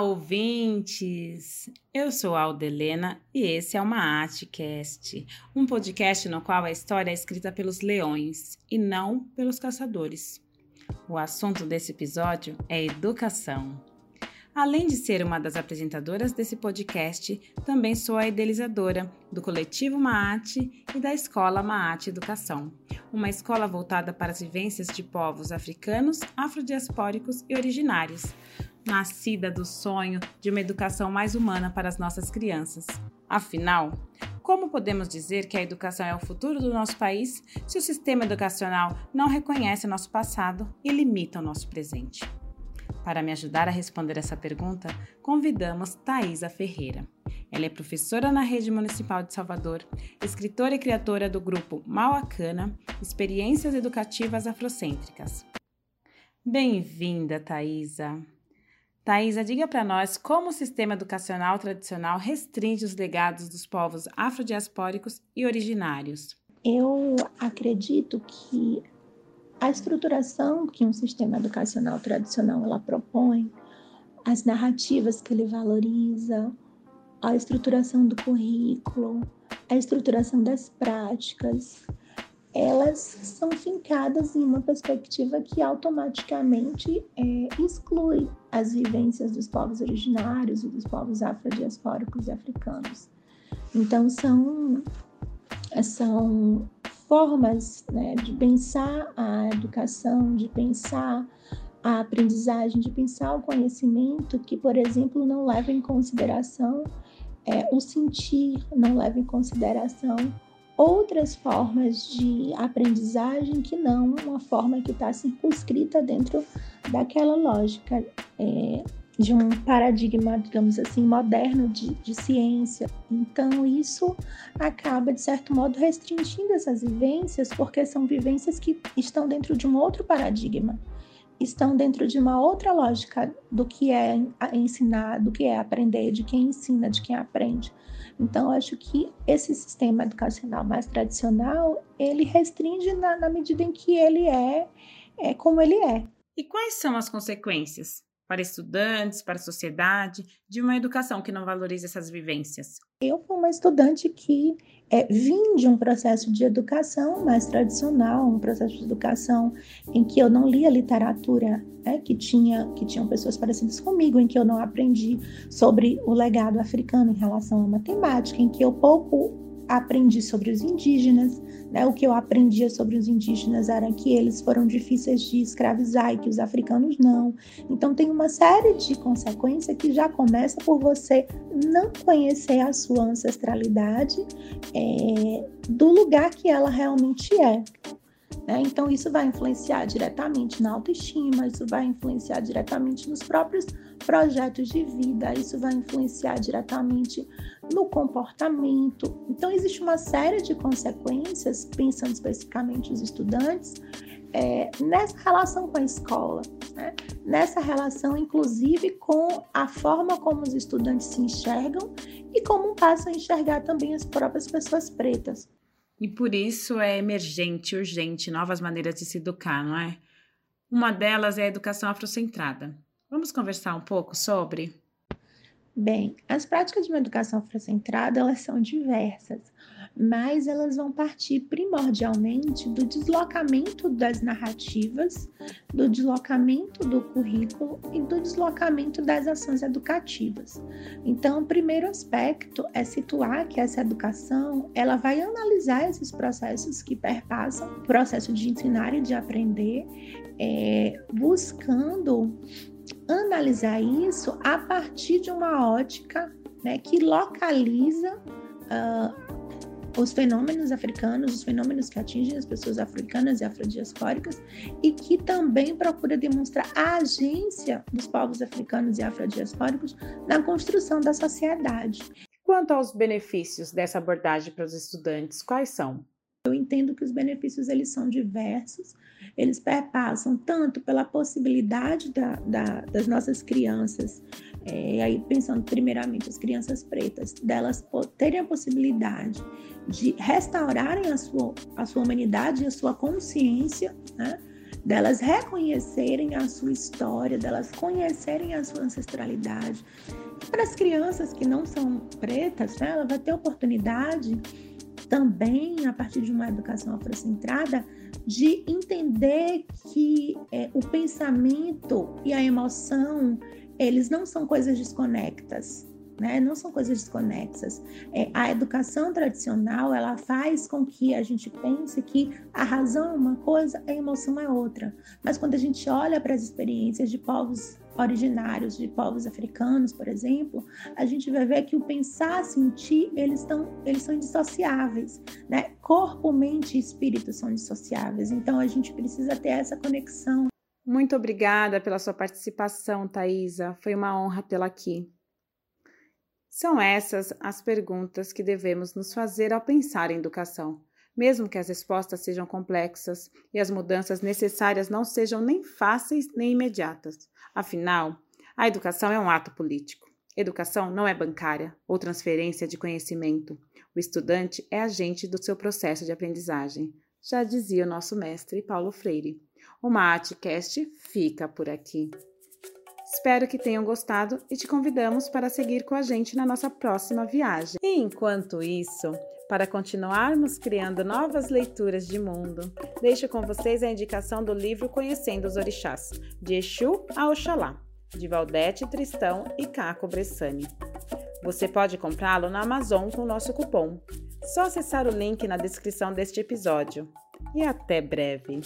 ouvintes! Eu sou a Aldelena e esse é uma Artcast, um podcast no qual a história é escrita pelos leões e não pelos caçadores. O assunto desse episódio é educação. Além de ser uma das apresentadoras desse podcast, também sou a idealizadora do coletivo Maate e da escola Maate Educação, uma escola voltada para as vivências de povos africanos, afrodiaspóricos e originários, nascida do sonho de uma educação mais humana para as nossas crianças. Afinal, como podemos dizer que a educação é o futuro do nosso país se o sistema educacional não reconhece o nosso passado e limita o nosso presente? Para me ajudar a responder essa pergunta, convidamos Thaisa Ferreira. Ela é professora na Rede Municipal de Salvador, escritora e criadora do grupo Mauacana Experiências Educativas Afrocêntricas. Bem-vinda, Thaisa! Thaisa, diga para nós como o sistema educacional tradicional restringe os legados dos povos afrodiaspóricos e originários. Eu acredito que a estruturação que um sistema educacional tradicional ela propõe, as narrativas que ele valoriza, a estruturação do currículo, a estruturação das práticas, elas são fincadas em uma perspectiva que automaticamente é, exclui as vivências dos povos originários e dos povos afrodiaspóricos e africanos. Então, são, são formas né, de pensar a educação, de pensar a aprendizagem, de pensar o conhecimento que, por exemplo, não leva em consideração é, o sentir, não leva em consideração outras formas de aprendizagem que não uma forma que está circunscrita dentro daquela lógica é, de um paradigma, digamos assim, moderno de, de ciência. Então, isso acaba, de certo modo, restringindo essas vivências, porque são vivências que estão dentro de um outro paradigma estão dentro de uma outra lógica do que é ensinar, do que é aprender, de quem ensina, de quem aprende. Então, acho que esse sistema educacional mais tradicional, ele restringe na, na medida em que ele é, é como ele é. E quais são as consequências para estudantes, para a sociedade, de uma educação que não valoriza essas vivências? Eu fui uma estudante que é, vim de um processo de educação mais tradicional, um processo de educação em que eu não lia literatura, né, que tinha que tinham pessoas parecidas comigo, em que eu não aprendi sobre o legado africano em relação à matemática, em que eu pouco aprendi sobre os indígenas, né? O que eu aprendia sobre os indígenas era que eles foram difíceis de escravizar e que os africanos não. Então tem uma série de consequências que já começa por você não conhecer a sua ancestralidade é, do lugar que ela realmente é. Né? Então, isso vai influenciar diretamente na autoestima, isso vai influenciar diretamente nos próprios projetos de vida, isso vai influenciar diretamente no comportamento. Então, existe uma série de consequências, pensando especificamente os estudantes, é, nessa relação com a escola, né? nessa relação, inclusive, com a forma como os estudantes se enxergam e como passam a enxergar também as próprias pessoas pretas. E por isso é emergente, urgente, novas maneiras de se educar, não é? Uma delas é a educação afrocentrada. Vamos conversar um pouco sobre? Bem, as práticas de uma educação afrocentrada, elas são diversas mas elas vão partir primordialmente do deslocamento das narrativas, do deslocamento do currículo e do deslocamento das ações educativas. Então, o primeiro aspecto é situar que essa educação ela vai analisar esses processos que perpassam o processo de ensinar e de aprender, é, buscando analisar isso a partir de uma ótica né, que localiza uh, os fenômenos africanos, os fenômenos que atingem as pessoas africanas e afrodiaspóricas, e que também procura demonstrar a agência dos povos africanos e afrodiaspóricos na construção da sociedade. Quanto aos benefícios dessa abordagem para os estudantes, quais são? Eu entendo que os benefícios eles são diversos, eles perpassam tanto pela possibilidade da, da, das nossas crianças, é, aí pensando primeiramente as crianças pretas, delas terem a possibilidade de restaurarem a sua, a sua humanidade e a sua consciência, né? delas reconhecerem a sua história, delas conhecerem a sua ancestralidade. E para as crianças que não são pretas, né, ela vai ter oportunidade também, a partir de uma educação afrocentrada, de entender que é, o pensamento e a emoção, eles não são coisas desconectas né? Não são coisas desconexas. É, a educação tradicional ela faz com que a gente pense que a razão é uma coisa, a emoção é outra. Mas quando a gente olha para as experiências de povos originários, de povos africanos, por exemplo, a gente vai ver que o pensar, sentir, eles estão, eles são indissociáveis, né? Corpo, mente e espírito são indissociáveis. Então a gente precisa ter essa conexão. Muito obrigada pela sua participação, Thaisa. Foi uma honra tê-la aqui. São essas as perguntas que devemos nos fazer ao pensar em educação, mesmo que as respostas sejam complexas e as mudanças necessárias não sejam nem fáceis nem imediatas. Afinal, a educação é um ato político. Educação não é bancária ou transferência de conhecimento. O estudante é agente do seu processo de aprendizagem, já dizia o nosso mestre Paulo Freire. O Maatcast fica por aqui. Espero que tenham gostado e te convidamos para seguir com a gente na nossa próxima viagem. E enquanto isso, para continuarmos criando novas leituras de mundo, deixo com vocês a indicação do livro Conhecendo os Orixás, de Exu a Oxalá, de Valdete Tristão e Caco Bressani. Você pode comprá-lo na Amazon com o nosso cupom. Só acessar o link na descrição deste episódio. E até breve!